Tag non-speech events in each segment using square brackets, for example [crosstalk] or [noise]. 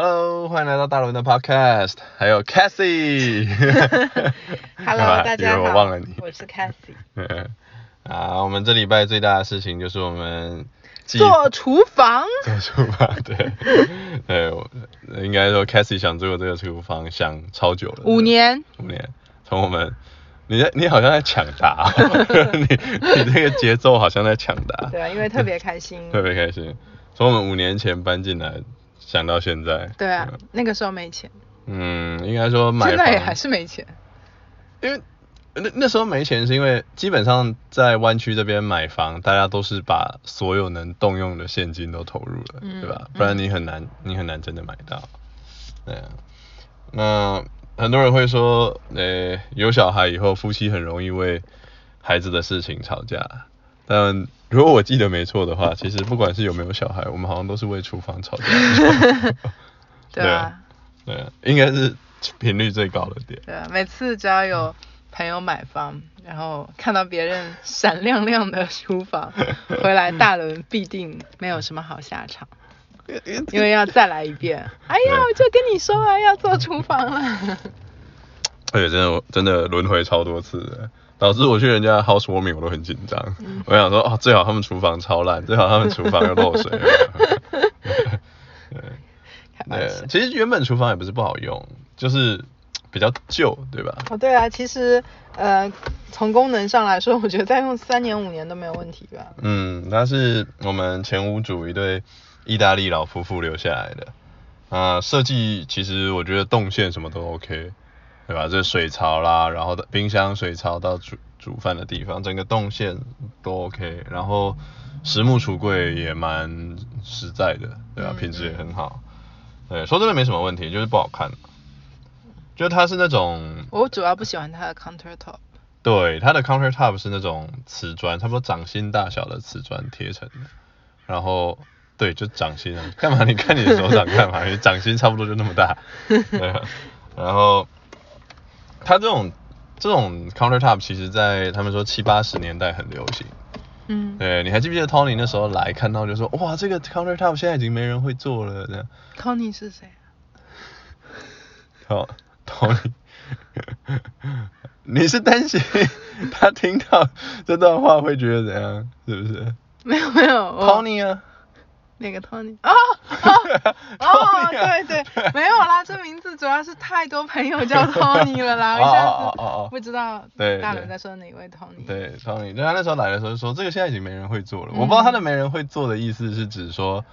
Hello，欢迎来到大伦的 Podcast，还有 Cassie。[laughs] Hello，[laughs] 大家好。我忘了你。我是 Cassie。[laughs] 啊，我们这礼拜最大的事情就是我们做厨房。做厨房，对。对，我应该说 Cassie 想做这个厨房想超久了。五年。五年，从我们，你在你好像在抢答，你你这个节奏好像在抢答。对啊，因为特别开心。特别开心，从我们五年前搬进来。想到现在，对啊，嗯、那个时候没钱。嗯，应该说买房。现在也还是没钱。因为那那时候没钱，是因为基本上在湾区这边买房，大家都是把所有能动用的现金都投入了，嗯、对吧？不然你很难，嗯、你很难真的买到。对啊。那很多人会说，呃、欸，有小孩以后，夫妻很容易为孩子的事情吵架。但如果我记得没错的话，其实不管是有没有小孩，我们好像都是为厨房吵架。[laughs] [laughs] 对啊，对啊，应该是频率最高的点。对啊，每次只要有朋友买房，然后看到别人闪亮亮的厨房，[laughs] 回来大伦必定没有什么好下场，因为要再来一遍。哎呀，我就跟你说啊，要做厨房了。而且真的真的轮回超多次的。导致我去人家 housewarming 我都很紧张，嗯、我想说哦，最好他们厨房超烂，最好他们厨房又漏水。[laughs] [laughs] 对，其实原本厨房也不是不好用，就是比较旧，对吧？哦，对啊，其实呃，从功能上来说，我觉得再用三年五年都没有问题吧。嗯，那是我们前屋主一对意大利老夫妇留下来的啊、呃，设计其实我觉得动线什么都 OK。对吧？这水槽啦，然后的冰箱、水槽到煮煮饭的地方，整个动线都 OK。然后实木橱柜也蛮实在的，对吧？品质也很好。对，说真的没什么问题，就是不好看。就它是那种，我主要不喜欢它的 countertop。对，它的 countertop 是那种瓷砖，差不多掌心大小的瓷砖贴成的。然后，对，就掌心啊。干嘛？你看你的手掌干嘛？你掌心差不多就那么大。对啊。然后。它这种这种 countertop 其实，在他们说七八十年代很流行。嗯。对，你还记不记得 Tony 那时候来看到就说，哇，这个 countertop 现在已经没人会做了这样。Tony 是谁？好，Tony。[laughs] 你是担心他听到这段话会觉得怎样？是不是？没有没有。Tony 啊。那个 Tony？哦哦哦，[laughs] 对对，没有啦，这名字主要是太多朋友叫 Tony 了啦，[laughs] 我一下子不知道大伦在说哪位 Tony。对 Tony，对他那时候来的时候说，这个现在已经没人会做了。我不知道他的没人会做的意思是指说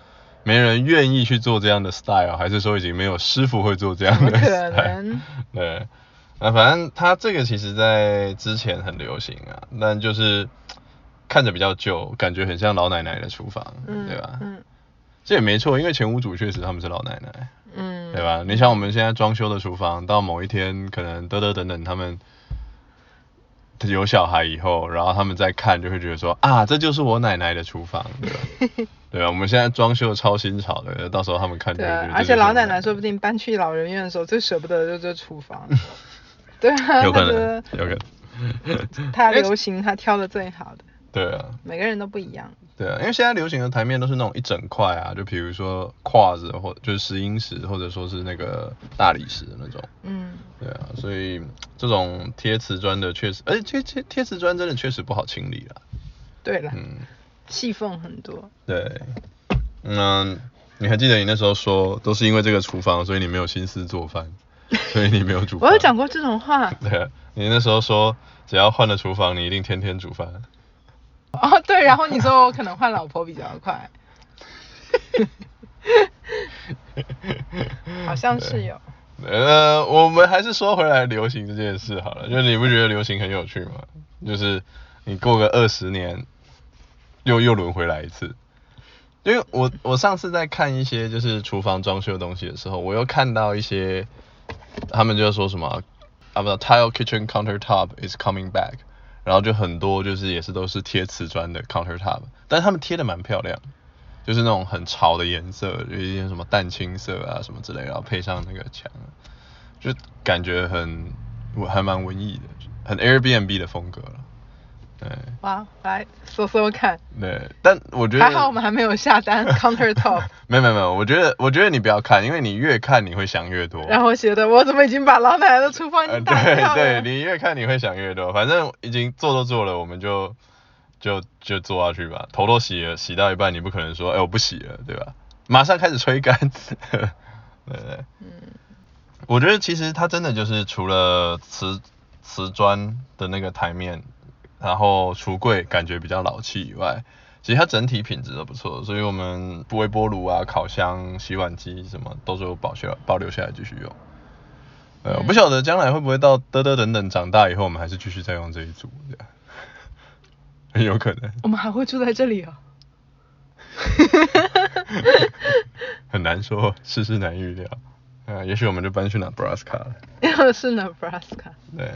没人愿意去做这样的 style，还是说已经没有师傅会做这样的 style？可能。[laughs] 对，那反正他这个其实在之前很流行啊，但就是看着比较旧，感觉很像老奶奶的厨房，对吧？嗯。这也没错，因为前屋主确实他们是老奶奶，嗯，对吧？你想我们现在装修的厨房，到某一天可能得得等等他们有小孩以后，然后他们再看就会觉得说啊，这就是我奶奶的厨房，对吧？[laughs] 对吧？我们现在装修超新潮的，到时候他们看就会觉得。而且老奶奶说不定搬去老人院的时候最舍不得的就是这厨房。[laughs] 对啊，有可能，有可能。他 [laughs] 流行他挑的最好的。对啊。每个人都不一样。对啊，因为现在流行的台面都是那种一整块啊，就比如说跨子或就是石英石，或者说是那个大理石的那种。嗯。对啊，所以这种贴瓷砖的确实，而且贴贴贴瓷砖真的确实不好清理啦。对了。嗯。细缝很多。对。嗯，你还记得你那时候说，都是因为这个厨房，所以你没有心思做饭，[laughs] 所以你没有煮饭。我有讲过这种话。对啊，你那时候说，只要换了厨房，你一定天天煮饭。哦，对，然后你说我可能换老婆比较快，[laughs] 好像是有。呃，我们还是说回来流行这件事好了，就是你不觉得流行很有趣吗？就是你过个二十年，又又轮回来一次。因为我我上次在看一些就是厨房装修的东西的时候，我又看到一些，他们就说什么啊，不，tile kitchen countertop is coming back。然后就很多就是也是都是贴瓷砖的 countertop，但是他们贴的蛮漂亮，就是那种很潮的颜色，有一些什么淡青色啊什么之类，然后配上那个墙，就感觉很我还蛮文艺的，很 Airbnb 的风格了。对。哇，来说说看。对，但我觉得还好我们还没有下单 countertop。没有没有没有，我觉得我觉得你不要看，因为你越看你会想越多。然后写的我怎么已经把老奶奶的厨房打掉了？呃、对对，你越看你会想越多，反正已经做都做了，我们就就就做下去吧。头都洗了，洗到一半你不可能说，哎我不洗了，对吧？马上开始吹干。[laughs] 对对。嗯。我觉得其实它真的就是除了瓷瓷砖的那个台面。然后橱柜感觉比较老气以外，其实它整体品质都不错，所以我们微波炉啊、烤箱、洗碗机什么都是有保修保留下来继续用。呃、嗯，我不晓得将来会不会到嘚嘚等等长大以后，我们还是继续再用这一组，这样很 [laughs] 有可能。我们还会住在这里啊、哦？[laughs] 很难说，世事难预料。啊，也许我们就搬去 Nebraska 了。又 [laughs] 是 Nebraska。对。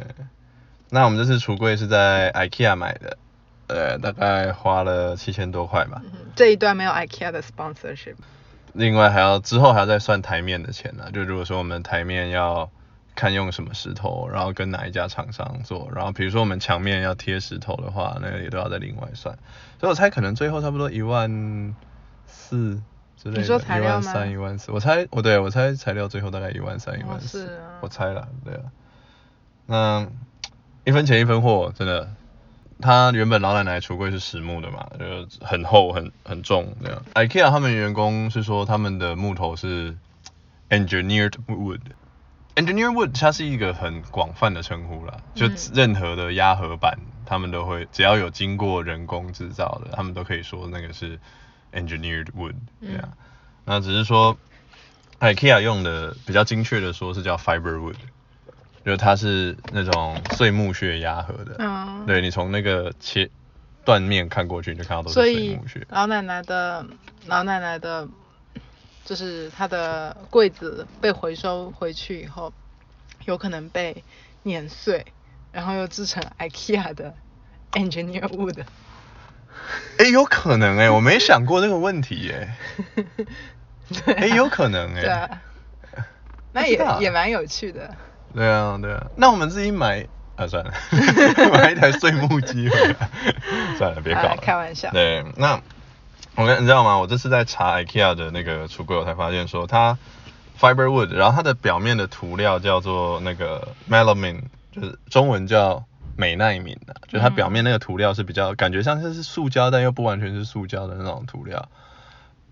那我们这次橱柜是在 IKEA 买的，呃，大概花了七千多块吧。嗯，这一段没有 IKEA 的 sponsorship。另外还要之后还要再算台面的钱呢，就如果说我们台面要看用什么石头，然后跟哪一家厂商做，然后比如说我们墙面要贴石头的话，那个也都要再另外算。所以我猜可能最后差不多一万四之类的。你说材料吗？一万三、一万四，我猜，我对我猜材料最后大概一万三、一万四。我猜了，对啊。那。一分钱一分货，真的。他原本老奶奶橱柜是实木的嘛，就很厚很很重这样。IKEA 他们员工是说他们的木头是 engineered wood。engineered wood 它是一个很广泛的称呼啦，就任何的压合板，他们都会只要有经过人工制造的，他们都可以说那个是 engineered wood 这样。那只是说 IKEA 用的比较精确的说是叫 fiber wood。就它是那种碎木屑压合的，嗯，对，你从那个切断面看过去，你就看到都是碎木屑。老奶奶的老奶奶的，就是她的柜子被回收回去以后，有可能被碾碎，然后又制成 IKEA 的 engineer wood。哎、欸，有可能哎、欸，我没想过这个问题耶、[laughs] 欸。哎、欸，有可能哎、欸。对啊。那也也蛮有趣的。对啊，对啊，那我们自己买啊，算了，[laughs] 买一台碎木机回来，算了，别搞了，开玩笑。对，那我跟你知道吗？我这次在查 IKEA 的那个橱柜，我才发现说它 fiber wood，然后它的表面的涂料叫做那个 melamine，就是中文叫美耐敏啊，就它表面那个涂料是比较感觉像是是塑胶，但又不完全是塑胶的那种涂料。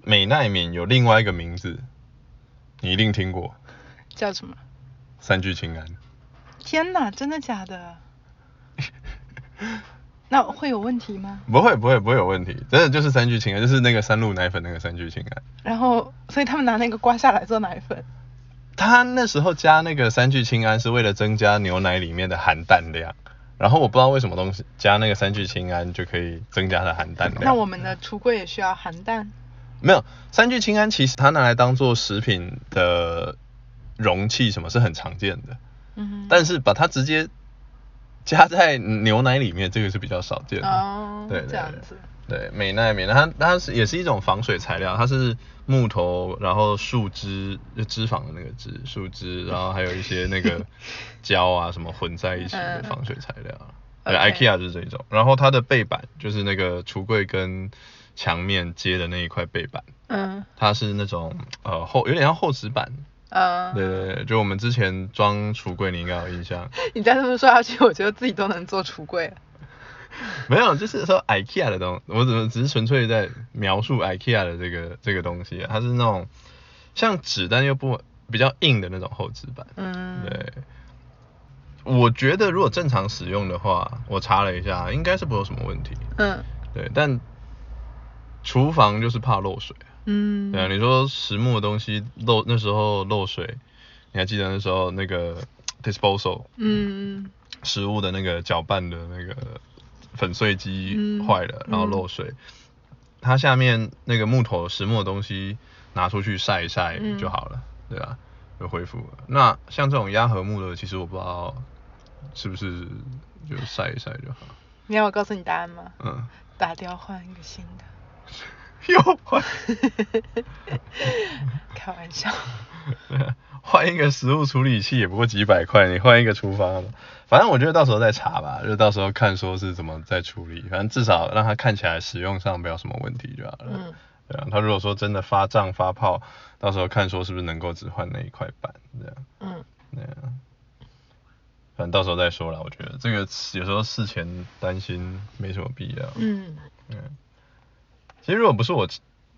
美耐敏有另外一个名字，你一定听过，叫什么？三聚氰胺。天哪，真的假的？[laughs] 那会有问题吗？不会不会不会有问题，真的就是三聚氰胺，就是那个三鹿奶粉那个三聚氰胺。然后，所以他们拿那个刮下来做奶粉。他那时候加那个三聚氰胺是为了增加牛奶里面的含氮量，然后我不知道为什么东西加那个三聚氰胺就可以增加它的含氮量。那我们的橱柜也需要含氮？没有，三聚氰胺其实它拿来当做食品的。容器什么是很常见的，嗯哼，但是把它直接加在牛奶里面，这个是比较少见的。哦，对對,對，这样子。对，美耐敏，它它是也是一种防水材料，它是木头，然后树脂就脂肪的那个脂，树脂，然后还有一些那个 [laughs] 胶啊什么混在一起的防水材料。对，IKEA 就是这一种。然后它的背板就是那个橱柜跟墙面接的那一块背板，嗯，它是那种呃厚，有点像厚纸板。嗯，对对对，就我们之前装橱柜，你应该有印象。[laughs] 你再这么说下去，我觉得自己都能做橱柜。[laughs] 没有，就是说 IKEA 的东西，我怎么只是纯粹在描述 IKEA 的这个这个东西啊？它是那种像纸，但又不比较硬的那种厚纸板。嗯，对。我觉得如果正常使用的话，我查了一下，应该是不会有什么问题。嗯，对，但厨房就是怕漏水。嗯，对啊，你说实木的东西漏，那时候漏水，你还记得那时候那个 [tsk] disposal，嗯，食物的那个搅拌的那个粉碎机坏了，嗯、然后漏水，嗯、它下面那个木头实木的东西拿出去晒一晒就好了，嗯、对啊，就恢复了。那像这种压合木的，其实我不知道是不是就晒一晒就好。你要我告诉你答案吗？嗯，打掉换一个新的。[laughs] 又换，[laughs] 开玩笑。[laughs] 换一个食物处理器也不过几百块，你换一个厨房，反正我觉得到时候再查吧，就到时候看说是怎么再处理，反正至少让它看起来使用上没有什么问题就好了。嗯。对啊，他如果说真的发胀发泡，到时候看说是不是能够只换那一块板这样。嗯。对啊。反正到时候再说了，我觉得这个有时候事前担心没什么必要。嗯。嗯。其实如果不是我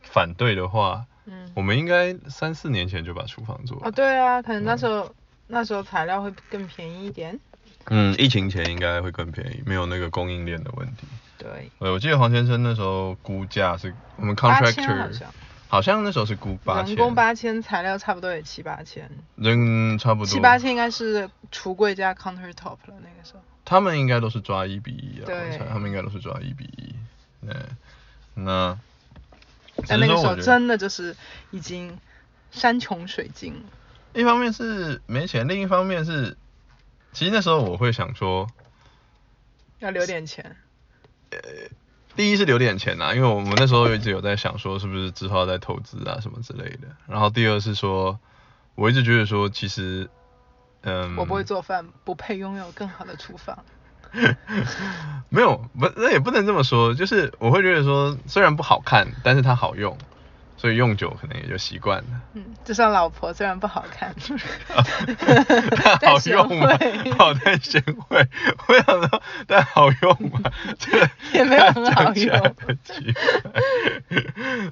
反对的话。嗯，我们应该三四年前就把厨房做了。哦，对啊，可能那时候、嗯、那时候材料会更便宜一点。嗯，疫情前应该会更便宜，没有那个供应链的问题。对。我记得黄先生那时候估价是我们 contractor 好像，好像那时候是估八千。人工八千，材料差不多也七八千。人差不多。七八千应该是橱柜加 countertop 了那个时候。他们应该都是抓一比一啊。对。他们应该都是抓一比一。对。那。但那个时候真的就是已经山穷水尽了。一方面是没钱，另一方面是，其实那时候我会想说，要留点钱。呃，第一是留点钱啊，因为我们那时候一直有在想说，是不是之后要再投资啊什么之类的。然后第二是说，我一直觉得说，其实，嗯，我不会做饭，不配拥有更好的厨房。[laughs] 没有，不，那也不能这么说，就是我会觉得说，虽然不好看，但是它好用，所以用久可能也就习惯了。嗯，就像老婆虽然不好看，[laughs] [laughs] 但好用吗？好但贤惠，我想说，但好用吗？这个也没有很好用。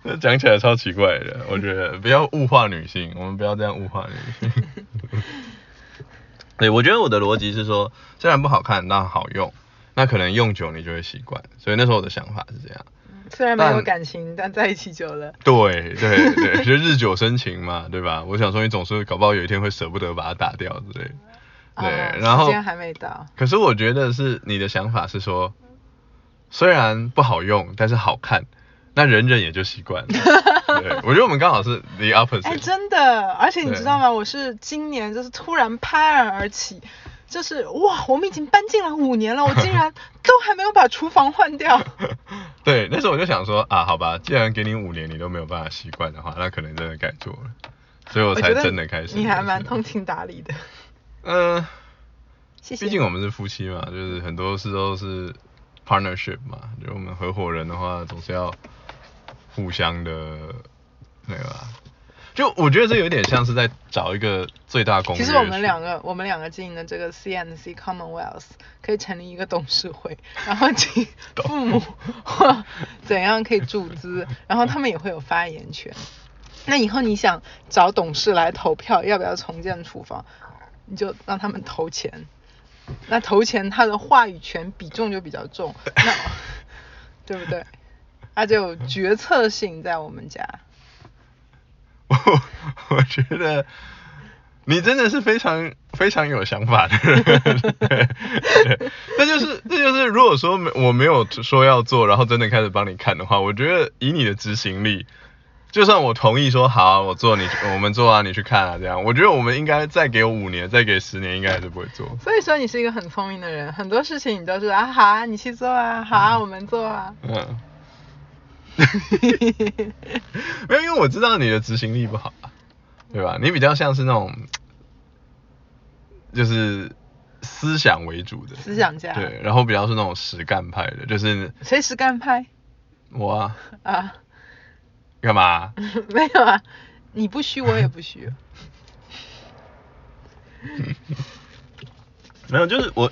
这讲起来超奇怪的，我觉得不要物化女性，我们不要这样物化女性。对，我觉得我的逻辑是说，虽然不好看，但好用，那可能用久你就会习惯。所以那时候我的想法是这样。虽然没有感情，但，但在一起久了。对对对，[laughs] 就日久生情嘛，对吧？我想说你总是搞不好有一天会舍不得把它打掉之类的。对，哦、然后时间还没到。可是我觉得是你的想法是说，虽然不好用，但是好看。那忍忍也就习惯了。[laughs] 对，我觉得我们刚好是 the opposite。哎，真的，而且你知道吗？我是今年就是突然拍案而起，就是哇，我们已经搬进来五年了，我竟然都还没有把厨房换掉。[laughs] 对，那时候我就想说啊，好吧，既然给你五年你都没有办法习惯的话，那可能真的该做了，所以我才真的开始。你还蛮通情达理的。嗯、呃，谢谢。毕竟我们是夫妻嘛，就是很多事都是 partnership 嘛，就我们合伙人的话总是要。互相的那个，就我觉得这有点像是在找一个最大公约数。其实我们两个，我们两个经营的这个 C&C Commonwealth 可以成立一个董事会，然后请 [laughs] 父母或怎样可以注资，然后他们也会有发言权。那以后你想找董事来投票要不要重建厨房，你就让他们投钱。那投钱他的话语权比重就比较重，那 [laughs] 对不对？它就有决策性在我们家。[laughs] 我 [laughs] 我觉得你真的是非常非常有想法的人。[laughs] 对，那就是这就是如果说我没有说要做，然后真的开始帮你看的话，我觉得以你的执行力，就算我同意说好啊，我做你我们做啊，你去看啊这样，我觉得我们应该再给我五年，再给十年，应该还是不会做。所以说你是一个很聪明的人，很多事情你都是啊好啊，你去做啊，好啊，我们做啊。嗯。[laughs] 没有，因为我知道你的执行力不好啊，对吧？你比较像是那种，就是思想为主的思想家，对，然后比较是那种实干派的，就是谁实干派？我啊。啊？干嘛？[laughs] 没有啊，你不虚，我也不虚。[laughs] 没有，就是我。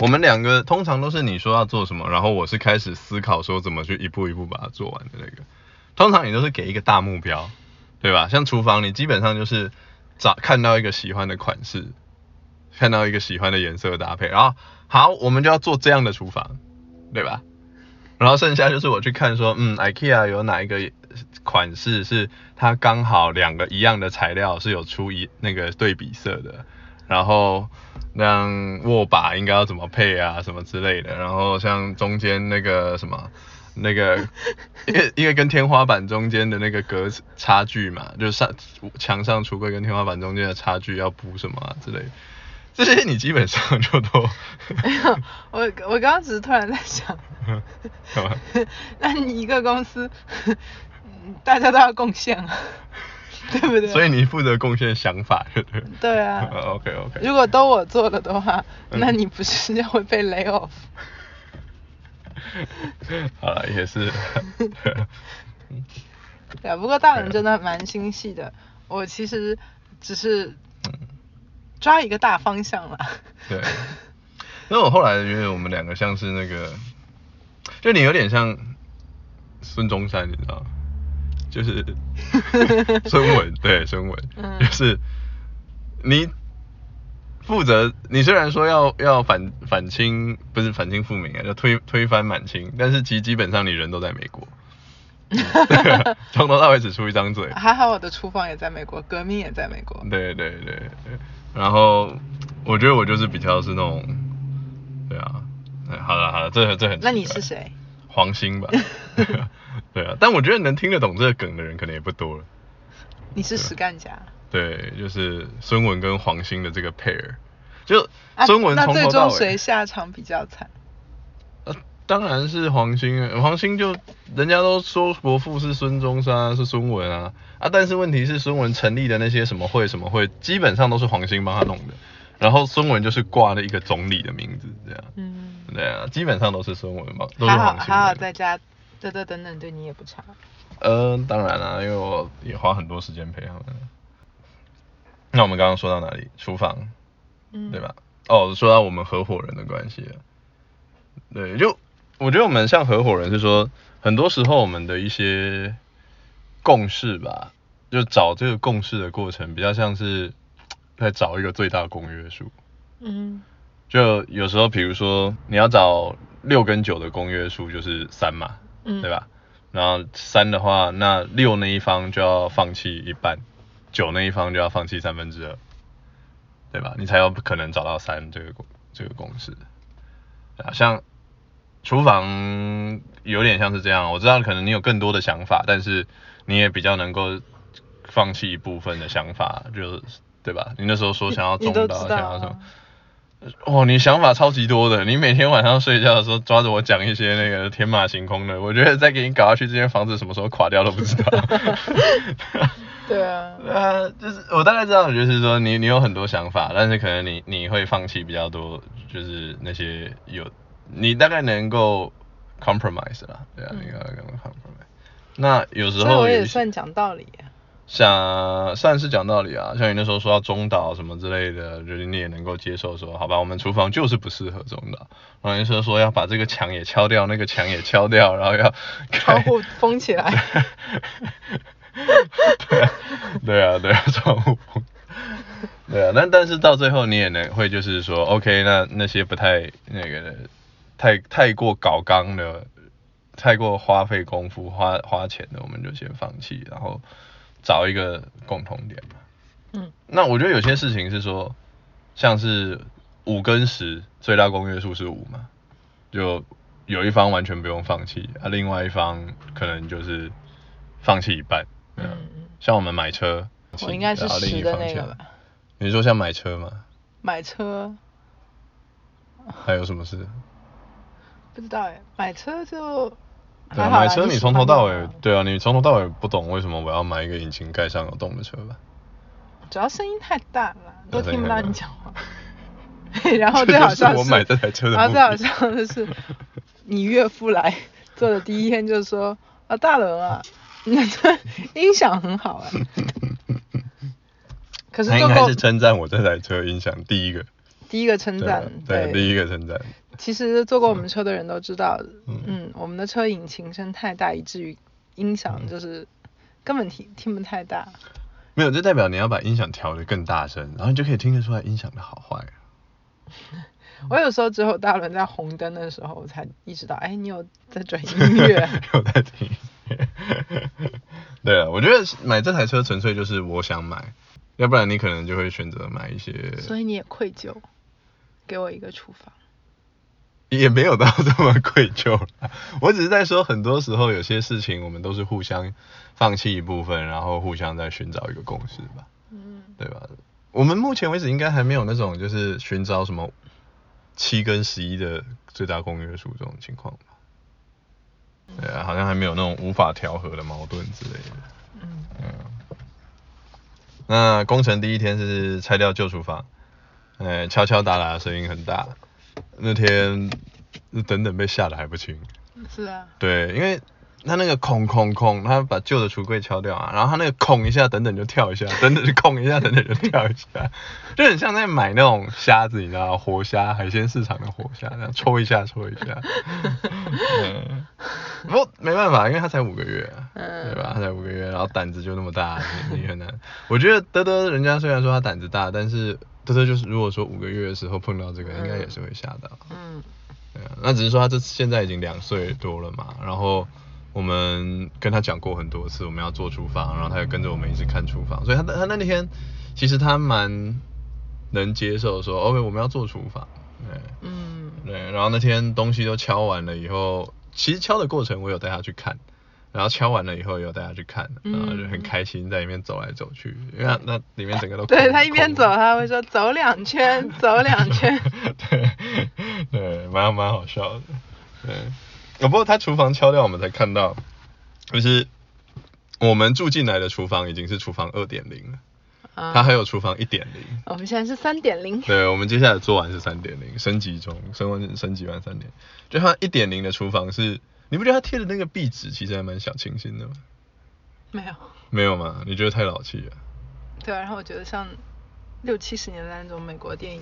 我们两个通常都是你说要做什么，然后我是开始思考说怎么去一步一步把它做完的那个。通常你都是给一个大目标，对吧？像厨房，你基本上就是找看到一个喜欢的款式，看到一个喜欢的颜色搭配，然后好，我们就要做这样的厨房，对吧？然后剩下就是我去看说，嗯，IKEA 有哪一个款式是它刚好两个一样的材料是有出一那个对比色的。然后那样握把应该要怎么配啊，什么之类的。然后像中间那个什么，那个因为因为跟天花板中间的那个隔差距嘛，就是上墙上橱柜跟天花板中间的差距要补什么啊之类的。这些你基本上就都 [laughs] 没有。我我刚刚只是突然在想 [laughs] [laughs] 那你一个公司大家都要贡献啊，[laughs] 对不对？所以你负责贡献想法，对不对？对啊。[laughs] OK OK。如果都我做了的话，那你不是要会被 lay off？[laughs] 好了，也是。对啊，不过大人真的蛮心细的。我其实只是抓一个大方向啦。对。那我后来觉得我们两个像是那个，就你有点像孙中山，你知道吗？就是孙文，对，孙文，嗯、就是你负责，你虽然说要要反反清，不是反清复明啊，要推推翻满清，但是其实基本上你人都在美国，[laughs] 从头到尾只出一张嘴。还好我的厨房也在美国，革命也在美国。对对对对，然后我觉得我就是比较是那种，对啊，好了好了，这这很。那你是谁？黄兴吧。[laughs] [laughs] 对啊，但我觉得能听得懂这个梗的人可能也不多了。你是实干家。对，就是孙文跟黄兴的这个 pair，就孙文从头到尾。啊，那最终谁下场比较惨？呃，当然是黄兴，黄兴就人家都说伯父是孙中山，是孙文啊啊，但是问题是孙文成立的那些什么会什么会，基本上都是黄兴帮他弄的，然后孙文就是挂了一个总理的名字这样。嗯。对啊，基本上都是孙文帮，都是黄兴。还好在家。这这等等对你也不差。嗯、呃，当然啦，因为我也花很多时间陪他们。那我们刚刚说到哪里？厨房，嗯，对吧？哦，说到我们合伙人的关系了。对，就我觉得我们像合伙人是说，很多时候我们的一些共识吧，就找这个共识的过程，比较像是 [tsk] 在找一个最大公约数。嗯。就有时候，比如说你要找六跟九的公约数，就是三嘛。嗯，对吧？然后三的话，那六那一方就要放弃一半，九那一方就要放弃三分之二，对吧？你才有可能找到三这个公这个公式。啊，像厨房有点像是这样，我知道可能你有更多的想法，但是你也比较能够放弃一部分的想法，就是对吧？你那时候说想要中岛，想要什么？哦，你想法超级多的，你每天晚上睡觉的时候抓着我讲一些那个天马行空的，我觉得再给你搞下去，这间房子什么时候垮掉都不知道。[laughs] 对啊，[laughs] 呃，就是我大概知道，就是说你你有很多想法，但是可能你你会放弃比较多，就是那些有你大概能够 compromise 啦，对啊，嗯、你应该能够 compromise。那有时候我也算讲道理。像算是讲道理啊，像你那时候说要中岛什么之类的，就是你也能够接受说，好吧，我们厨房就是不适合中岛。然后你说说要把这个墙也敲掉，那个墙也敲掉，然后要 [laughs] 窗户封起来。[laughs] 对啊，对啊，对啊，窗户封。对啊，但但是到最后你也能会就是说，OK，那那些不太那个太太过搞刚的，太过花费功夫花花钱的，我们就先放弃，然后。找一个共同点嘛。嗯，那我觉得有些事情是说，像是五跟十最大公约数是五嘛，就有一方完全不用放弃，啊，另外一方可能就是放弃一半。嗯，像我们买车，我应该是十的那个吧。你说像买车吗？买车。还有什么事？不知道哎，买车就。对啊，买车你从头到尾，对啊，你从头到尾不懂为什么我要买一个引擎盖上有洞的车吧？主要声音太大了，都听不到你讲话。然后最好笑是，我买这台车的。[laughs] 然后最好笑的是，你岳父来坐的第一天就说啊，大伦啊，你这音响很好啊。[laughs] 可是他应该是称赞我这台车音响第一个。第一个称赞，对，对，第一个称赞。其实坐过我们车的人都知道，嗯，嗯，我们的车引擎声太大，以至于音响就是根本听听不太大。没有，这代表你要把音响调得更大声，然后你就可以听得出来音响的好坏。[laughs] 我有时候只有大轮在红灯的时候，我才意识到，哎，你有在转音乐，[laughs] 有在听音乐。[laughs] 对啊，我觉得买这台车纯粹就是我想买，要不然你可能就会选择买一些。所以你也愧疚。给我一个厨房，也没有到这么愧疚。[laughs] 我只是在说，很多时候有些事情，我们都是互相放弃一部分，然后互相在寻找一个共识吧。嗯，对吧？我们目前为止应该还没有那种就是寻找什么七跟十一的最大公约数这种情况吧。对啊，好像还没有那种无法调和的矛盾之类的。嗯嗯。那工程第一天是拆掉旧厨房，哎，敲敲打打的声音很大。那天等等被吓得还不轻。是啊。对，因为。他那个空空空，他把旧的橱柜敲掉啊，然后他那个空一下，等等就跳一下，等等就空一下，等等就跳一下，就很像在买那种虾子，你知道活虾，海鲜市场的活虾，这样戳一下抽一下。[laughs] 嗯，不过没办法，因为他才五个月啊，对吧？他才五个月，然后胆子就那么大，你很难。我觉得德德人家虽然说他胆子大，但是德德就是如果说五个月的时候碰到这个，应该也是会吓到。嗯。对啊，那只是说他这现在已经两岁多了嘛，然后。我们跟他讲过很多次，我们要做厨房，然后他也跟着我们一直看厨房，所以他他那天其实他蛮能接受说，OK，我们要做厨房，对，嗯，对，然后那天东西都敲完了以后，其实敲的过程我有带他去看，然后敲完了以后也有大家去看，然后就很开心在里面走来走去，因为他那里面整个都对他一边走他会说走两圈，走两圈，对 [laughs] 对，蛮蛮好笑的，对。不过他厨房敲掉，我们才看到，就是我们住进来的厨房已经是厨房二点零了，他、uh, 还有厨房一点零。我们现在是三点零。对，我们接下来做完是三点零，升级中，升完升级完三点。就他一点零的厨房是，你不觉得他贴的那个壁纸其实还蛮小清新的吗？没有。没有吗？你觉得太老气了？对啊，然后我觉得像六七十年代那种美国电影。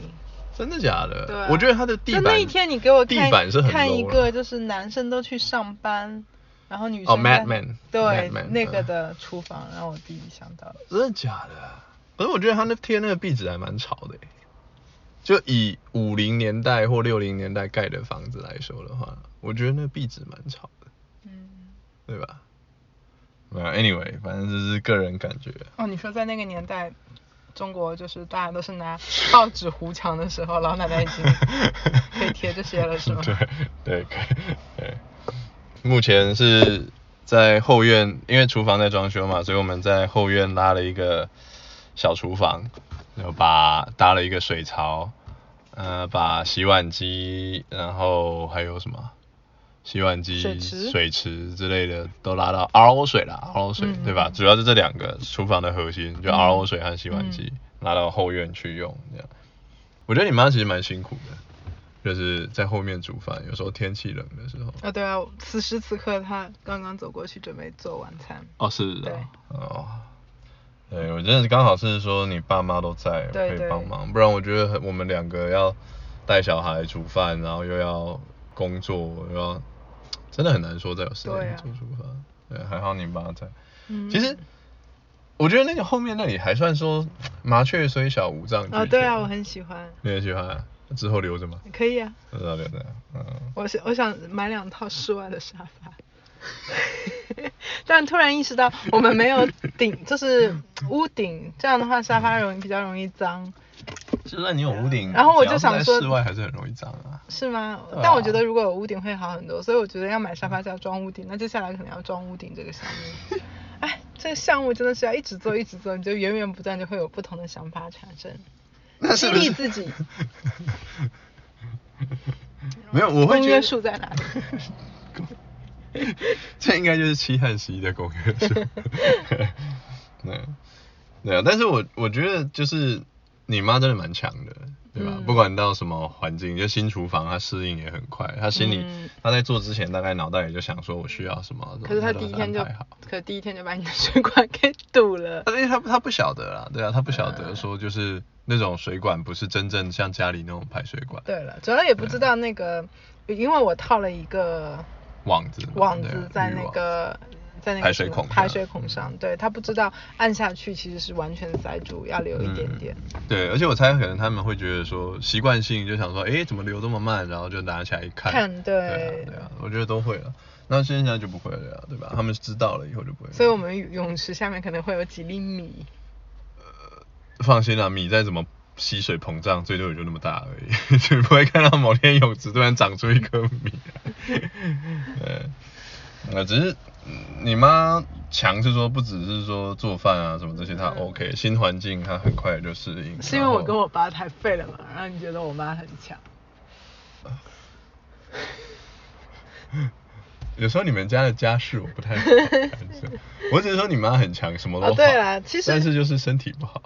真的假的？对、啊，我觉得他的地板，那一天你给我看地板是很看一个，就是男生都去上班，然后女生哦 Madman 对那个的厨房让我第一想到。真的假的？可是我觉得他那贴那个壁纸还蛮潮的，就以五零年代或六零年代盖的房子来说的话，我觉得那壁纸蛮潮的，嗯，对吧？没有，Anyway，反正就是个人感觉。哦，你说在那个年代。中国就是大家都是拿报纸糊墙的时候，老奶奶已经可以贴这些了，是吗？[laughs] 对对可以对。目前是在后院，因为厨房在装修嘛，所以我们在后院拉了一个小厨房，然后把搭了一个水槽，呃，把洗碗机，然后还有什么？洗碗机、水池、水池之类的都拉到 RO 水啦，RO 水、嗯、对吧？主要是这两个厨房的核心，就 RO 水和洗碗机、嗯、拉到后院去用这样。我觉得你妈其实蛮辛苦的，就是在后面煮饭，有时候天气冷的时候。啊，对啊，此时此刻她刚刚走过去准备做晚餐。哦，是。哦。对，我真的是刚好是说你爸妈都在，可以帮忙，不然我觉得我们两个要带小孩煮饭，然后又要工作又要。真的很难说再有时间做煮饭，对，还好你妈在。嗯、其实我觉得那个后面那里还算说麻雀虽小五脏俱全。哦，对啊，我很喜欢。你也喜欢？之后留着吗？可以啊。知道留着。嗯。我想我想买两套室外的沙发。但 [laughs] 突然意识到我们没有顶，[laughs] 就是屋顶，这样的话沙发容易比较容易脏。就算你有屋顶，然后我就想说，室外还是很容易脏啊。是吗？啊、但我觉得如果有屋顶会好很多，所以我觉得要买沙发就要装屋顶，那接下来可能要装屋顶这个项目。哎，这个项目真的是要一直做一直做，你就源源不断就会有不同的想法产生，[laughs] 激励自己。没有，我会觉得。公约数在哪里？[laughs] 这应该就是七和十一的公约数。[laughs] 对，对啊，但是我我觉得就是。你妈真的蛮强的，对吧？嗯、不管到什么环境，就新厨房，她适应也很快。她心里，她、嗯、在做之前，大概脑袋里就想说，我需要什么。可是她第一天就，可是第一天就把你的水管给堵了。因为她她不晓得啦，对啊，她不晓得说就是那种水管不是真正像家里那种排水管。对了，主要也不知道那个，因为我套了一个网子，网子在那个。在那个排水孔排水孔上，对，他不知道按下去其实是完全塞住，要留一点点。嗯、对，而且我猜可能他们会觉得说习惯性就想说，哎，怎么流这么慢，然后就拿起来一看。看，对。对啊，对啊，我觉得都会了。那现在就不会了呀，对吧？他们知道了以后就不会。所以我们泳池下面可能会有几粒米。呃，放心啦，米再怎么吸水膨胀，最多也就那么大而已，[laughs] 就不会看到某天泳池突然长出一颗米。[laughs] 对，那只是。你妈强是说不只是说做饭啊什么这些她 OK，新环境她很快就适应。是因为我跟我爸太废了嘛，然后你觉得我妈很强？[laughs] 有时候你们家的家事我不太好，我只是说你妈很强，什么都好。哦、对啦，其实。但是就是身体不好。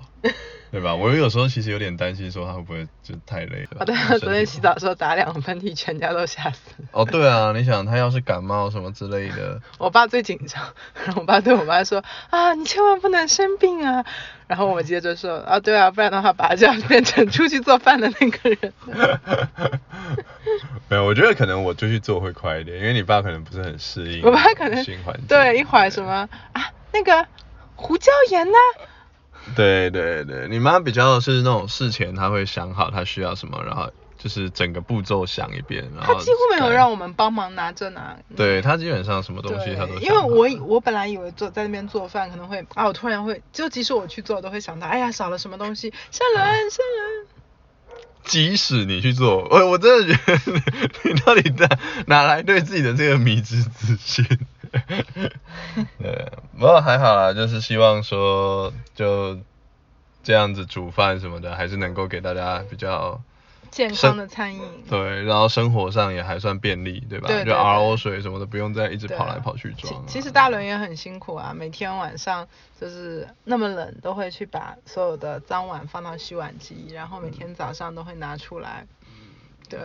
对吧？我有时候其实有点担心，说他会不会就太累了。哦，对啊，昨天洗澡的时候打两个喷嚏，全家都吓死。[laughs] 哦，对啊，你想他要是感冒什么之类的。[laughs] 我爸最紧张，然后我爸对我妈说啊，你千万不能生病啊。[laughs] 然后我们接着说啊，对啊，不然的话爸就要变成出去做饭的那个人。没有，我觉得可能我出去做会快一点，因为你爸可能不是很适应。我爸可能新环境。对，一会儿什么啊，那个胡椒盐呢？[laughs] 对对对，你妈比较是那种事前她会想好她需要什么，然后就是整个步骤想一遍，然后她几乎没有让我们帮忙拿着拿。对，她基本上什么东西她都。因为我我本来以为做在那边做饭可能会啊，我突然会就即使我去做都会想到，哎呀少了什么东西，圣人圣人。即使你去做，我我真的觉得你 [laughs] 到底在哪来对自己的这个迷之自信？[laughs] 对，不过还好啦，就是希望说就这样子煮饭什么的，还是能够给大家比较健康的餐饮。对，然后生活上也还算便利，对吧？对对对，就 RO 水什么的不用再一直跑来跑去装。其实大伦也很辛苦啊，每天晚上就是那么冷，都会去把所有的脏碗放到洗碗机，然后每天早上都会拿出来。对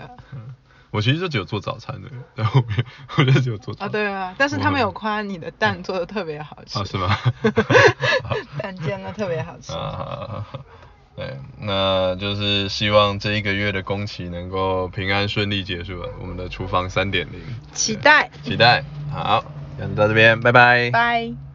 我其实就只有做早餐的，[laughs] 在后面我就只有做早餐。啊，对啊，但是他们有夸你的蛋做的 [laughs] [laughs] 特别好吃。啊，是吗？蛋煎的特别好吃。啊，对，那就是希望这一个月的工期能够平安顺利结束了，我们的厨房三点零。期待。期待。好，先到这边，拜拜。拜。